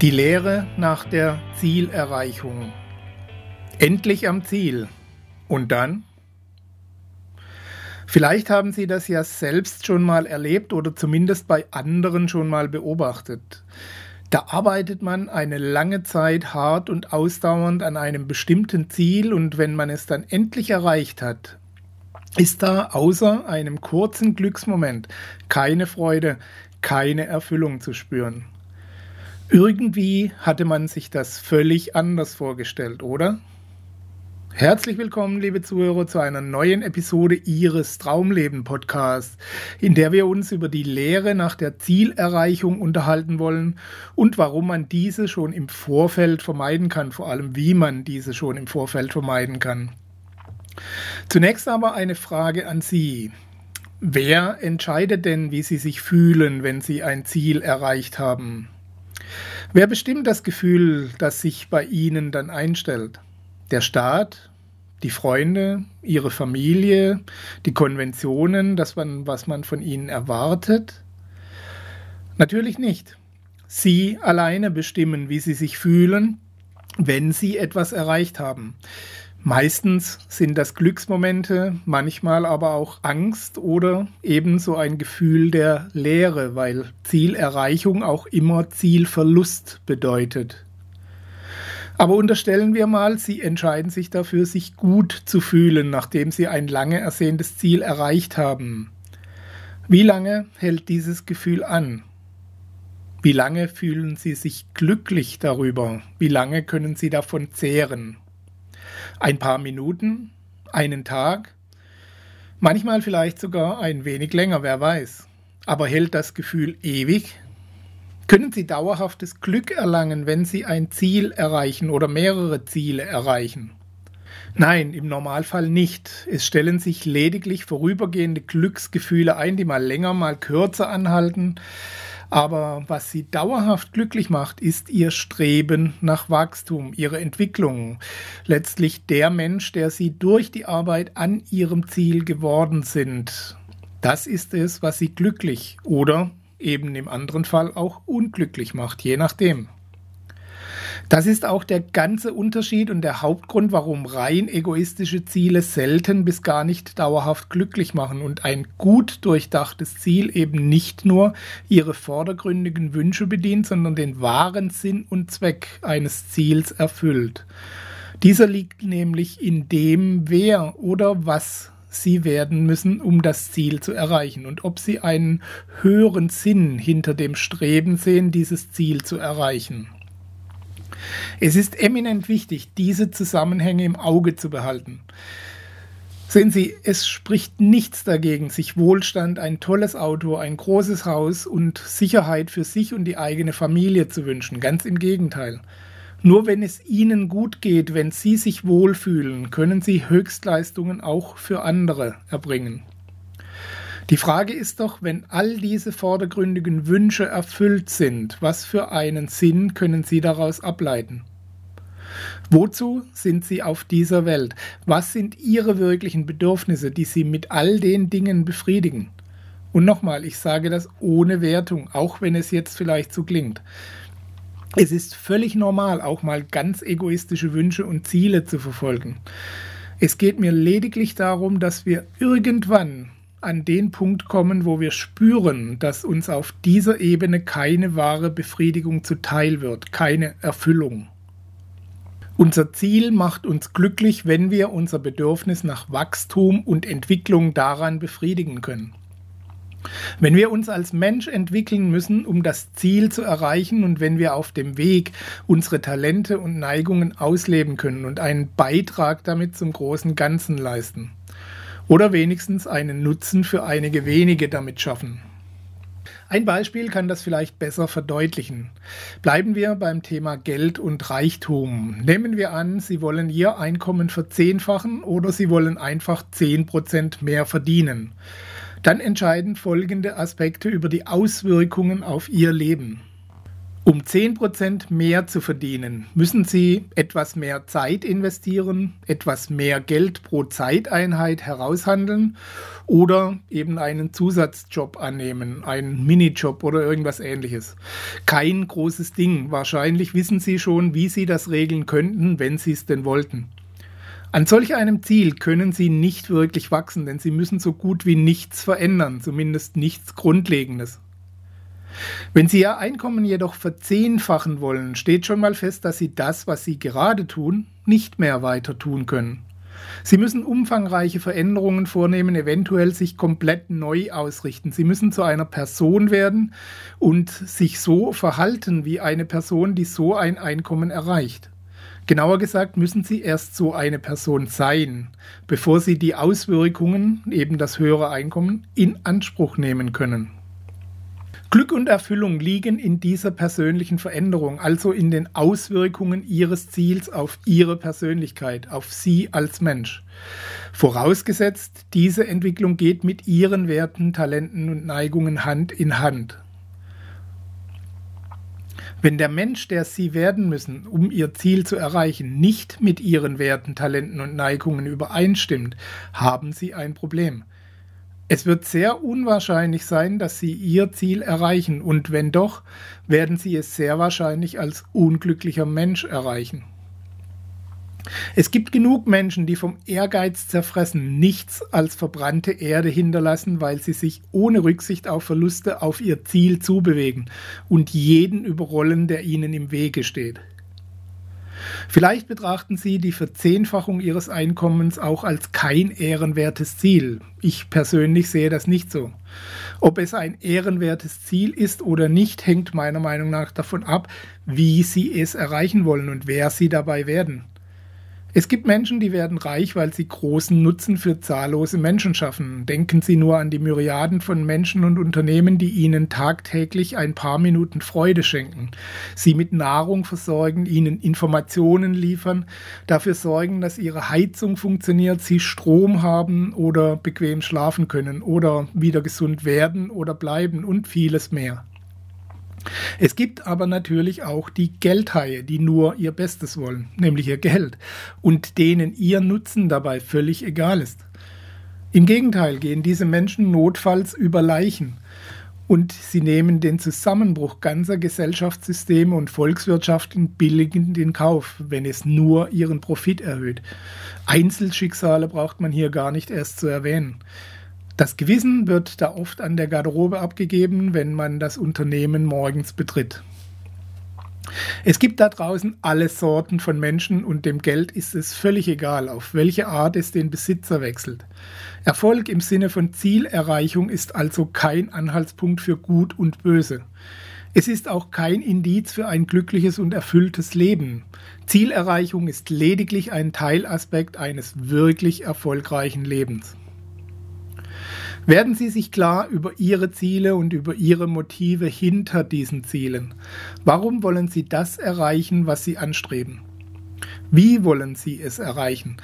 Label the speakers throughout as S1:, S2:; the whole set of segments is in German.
S1: Die Lehre nach der Zielerreichung. Endlich am Ziel. Und dann? Vielleicht haben Sie das ja selbst schon mal erlebt oder zumindest bei anderen schon mal beobachtet. Da arbeitet man eine lange Zeit hart und ausdauernd an einem bestimmten Ziel und wenn man es dann endlich erreicht hat, ist da außer einem kurzen Glücksmoment keine Freude, keine Erfüllung zu spüren. Irgendwie hatte man sich das völlig anders vorgestellt, oder? Herzlich willkommen, liebe Zuhörer, zu einer neuen Episode Ihres Traumleben Podcasts, in der wir uns über die Lehre nach der Zielerreichung unterhalten wollen und warum man diese schon im Vorfeld vermeiden kann, vor allem wie man diese schon im Vorfeld vermeiden kann. Zunächst aber eine Frage an Sie. Wer entscheidet denn, wie Sie sich fühlen, wenn Sie ein Ziel erreicht haben? Wer bestimmt das Gefühl, das sich bei Ihnen dann einstellt? Der Staat, die Freunde, Ihre Familie, die Konventionen, das was man von Ihnen erwartet? Natürlich nicht. Sie alleine bestimmen, wie Sie sich fühlen, wenn Sie etwas erreicht haben. Meistens sind das Glücksmomente, manchmal aber auch Angst oder ebenso ein Gefühl der Leere, weil Zielerreichung auch immer Zielverlust bedeutet. Aber unterstellen wir mal, Sie entscheiden sich dafür, sich gut zu fühlen, nachdem Sie ein lange ersehntes Ziel erreicht haben. Wie lange hält dieses Gefühl an? Wie lange fühlen Sie sich glücklich darüber? Wie lange können Sie davon zehren? Ein paar Minuten, einen Tag, manchmal vielleicht sogar ein wenig länger, wer weiß. Aber hält das Gefühl ewig? Können Sie dauerhaftes Glück erlangen, wenn Sie ein Ziel erreichen oder mehrere Ziele erreichen? Nein, im Normalfall nicht. Es stellen sich lediglich vorübergehende Glücksgefühle ein, die mal länger, mal kürzer anhalten. Aber was sie dauerhaft glücklich macht, ist ihr Streben nach Wachstum, ihre Entwicklung. Letztlich der Mensch, der sie durch die Arbeit an ihrem Ziel geworden sind. Das ist es, was sie glücklich oder eben im anderen Fall auch unglücklich macht, je nachdem. Das ist auch der ganze Unterschied und der Hauptgrund, warum rein egoistische Ziele selten bis gar nicht dauerhaft glücklich machen und ein gut durchdachtes Ziel eben nicht nur ihre vordergründigen Wünsche bedient, sondern den wahren Sinn und Zweck eines Ziels erfüllt. Dieser liegt nämlich in dem, wer oder was sie werden müssen, um das Ziel zu erreichen und ob sie einen höheren Sinn hinter dem Streben sehen, dieses Ziel zu erreichen. Es ist eminent wichtig, diese Zusammenhänge im Auge zu behalten. Sehen Sie, es spricht nichts dagegen, sich Wohlstand, ein tolles Auto, ein großes Haus und Sicherheit für sich und die eigene Familie zu wünschen. Ganz im Gegenteil. Nur wenn es Ihnen gut geht, wenn Sie sich wohlfühlen, können Sie Höchstleistungen auch für andere erbringen. Die Frage ist doch, wenn all diese vordergründigen Wünsche erfüllt sind, was für einen Sinn können Sie daraus ableiten? Wozu sind Sie auf dieser Welt? Was sind Ihre wirklichen Bedürfnisse, die Sie mit all den Dingen befriedigen? Und nochmal, ich sage das ohne Wertung, auch wenn es jetzt vielleicht so klingt. Es ist völlig normal, auch mal ganz egoistische Wünsche und Ziele zu verfolgen. Es geht mir lediglich darum, dass wir irgendwann an den Punkt kommen, wo wir spüren, dass uns auf dieser Ebene keine wahre Befriedigung zuteil wird, keine Erfüllung. Unser Ziel macht uns glücklich, wenn wir unser Bedürfnis nach Wachstum und Entwicklung daran befriedigen können. Wenn wir uns als Mensch entwickeln müssen, um das Ziel zu erreichen und wenn wir auf dem Weg unsere Talente und Neigungen ausleben können und einen Beitrag damit zum großen Ganzen leisten oder wenigstens einen Nutzen für einige wenige damit schaffen. Ein Beispiel kann das vielleicht besser verdeutlichen. Bleiben wir beim Thema Geld und Reichtum. Nehmen wir an, Sie wollen Ihr Einkommen verzehnfachen oder Sie wollen einfach 10% mehr verdienen. Dann entscheiden folgende Aspekte über die Auswirkungen auf Ihr Leben. Um 10% mehr zu verdienen, müssen Sie etwas mehr Zeit investieren, etwas mehr Geld pro Zeiteinheit heraushandeln oder eben einen Zusatzjob annehmen, einen Minijob oder irgendwas ähnliches. Kein großes Ding. Wahrscheinlich wissen Sie schon, wie Sie das regeln könnten, wenn Sie es denn wollten. An solch einem Ziel können Sie nicht wirklich wachsen, denn Sie müssen so gut wie nichts verändern, zumindest nichts Grundlegendes. Wenn Sie Ihr Einkommen jedoch verzehnfachen wollen, steht schon mal fest, dass Sie das, was Sie gerade tun, nicht mehr weiter tun können. Sie müssen umfangreiche Veränderungen vornehmen, eventuell sich komplett neu ausrichten. Sie müssen zu einer Person werden und sich so verhalten wie eine Person, die so ein Einkommen erreicht. Genauer gesagt müssen Sie erst so eine Person sein, bevor Sie die Auswirkungen, eben das höhere Einkommen, in Anspruch nehmen können. Glück und Erfüllung liegen in dieser persönlichen Veränderung, also in den Auswirkungen Ihres Ziels auf Ihre Persönlichkeit, auf Sie als Mensch. Vorausgesetzt, diese Entwicklung geht mit Ihren Werten, Talenten und Neigungen Hand in Hand. Wenn der Mensch, der Sie werden müssen, um Ihr Ziel zu erreichen, nicht mit Ihren Werten, Talenten und Neigungen übereinstimmt, haben Sie ein Problem. Es wird sehr unwahrscheinlich sein, dass Sie Ihr Ziel erreichen und wenn doch, werden Sie es sehr wahrscheinlich als unglücklicher Mensch erreichen. Es gibt genug Menschen, die vom Ehrgeiz zerfressen nichts als verbrannte Erde hinterlassen, weil sie sich ohne Rücksicht auf Verluste auf ihr Ziel zubewegen und jeden überrollen, der ihnen im Wege steht. Vielleicht betrachten Sie die Verzehnfachung Ihres Einkommens auch als kein ehrenwertes Ziel. Ich persönlich sehe das nicht so. Ob es ein ehrenwertes Ziel ist oder nicht, hängt meiner Meinung nach davon ab, wie Sie es erreichen wollen und wer Sie dabei werden. Es gibt Menschen, die werden reich, weil sie großen Nutzen für zahllose Menschen schaffen. Denken Sie nur an die Myriaden von Menschen und Unternehmen, die Ihnen tagtäglich ein paar Minuten Freude schenken, Sie mit Nahrung versorgen, Ihnen Informationen liefern, dafür sorgen, dass Ihre Heizung funktioniert, Sie Strom haben oder bequem schlafen können oder wieder gesund werden oder bleiben und vieles mehr. Es gibt aber natürlich auch die Geldhaie, die nur ihr Bestes wollen, nämlich ihr Geld, und denen ihr Nutzen dabei völlig egal ist. Im Gegenteil gehen diese Menschen notfalls über Leichen und sie nehmen den Zusammenbruch ganzer Gesellschaftssysteme und Volkswirtschaften billigend in Kauf, wenn es nur ihren Profit erhöht. Einzelschicksale braucht man hier gar nicht erst zu erwähnen. Das Gewissen wird da oft an der Garderobe abgegeben, wenn man das Unternehmen morgens betritt. Es gibt da draußen alle Sorten von Menschen und dem Geld ist es völlig egal, auf welche Art es den Besitzer wechselt. Erfolg im Sinne von Zielerreichung ist also kein Anhaltspunkt für Gut und Böse. Es ist auch kein Indiz für ein glückliches und erfülltes Leben. Zielerreichung ist lediglich ein Teilaspekt eines wirklich erfolgreichen Lebens. Werden Sie sich klar über Ihre Ziele und über Ihre Motive hinter diesen Zielen. Warum wollen Sie das erreichen, was Sie anstreben? Wie wollen Sie es erreichen?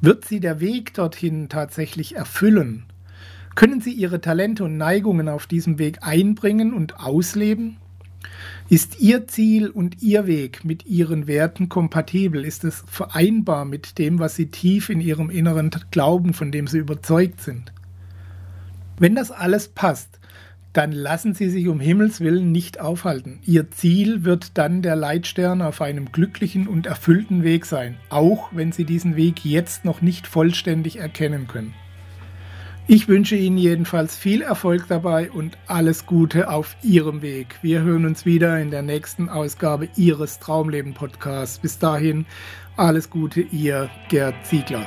S1: Wird Sie der Weg dorthin tatsächlich erfüllen? Können Sie Ihre Talente und Neigungen auf diesem Weg einbringen und ausleben? Ist Ihr Ziel und Ihr Weg mit Ihren Werten kompatibel? Ist es vereinbar mit dem, was Sie tief in Ihrem Inneren glauben, von dem Sie überzeugt sind? Wenn das alles passt, dann lassen Sie sich um Himmels willen nicht aufhalten. Ihr Ziel wird dann der Leitstern auf einem glücklichen und erfüllten Weg sein, auch wenn Sie diesen Weg jetzt noch nicht vollständig erkennen können. Ich wünsche Ihnen jedenfalls viel Erfolg dabei und alles Gute auf Ihrem Weg. Wir hören uns wieder in der nächsten Ausgabe Ihres Traumleben Podcasts. Bis dahin, alles Gute, Ihr Gerd Ziegler.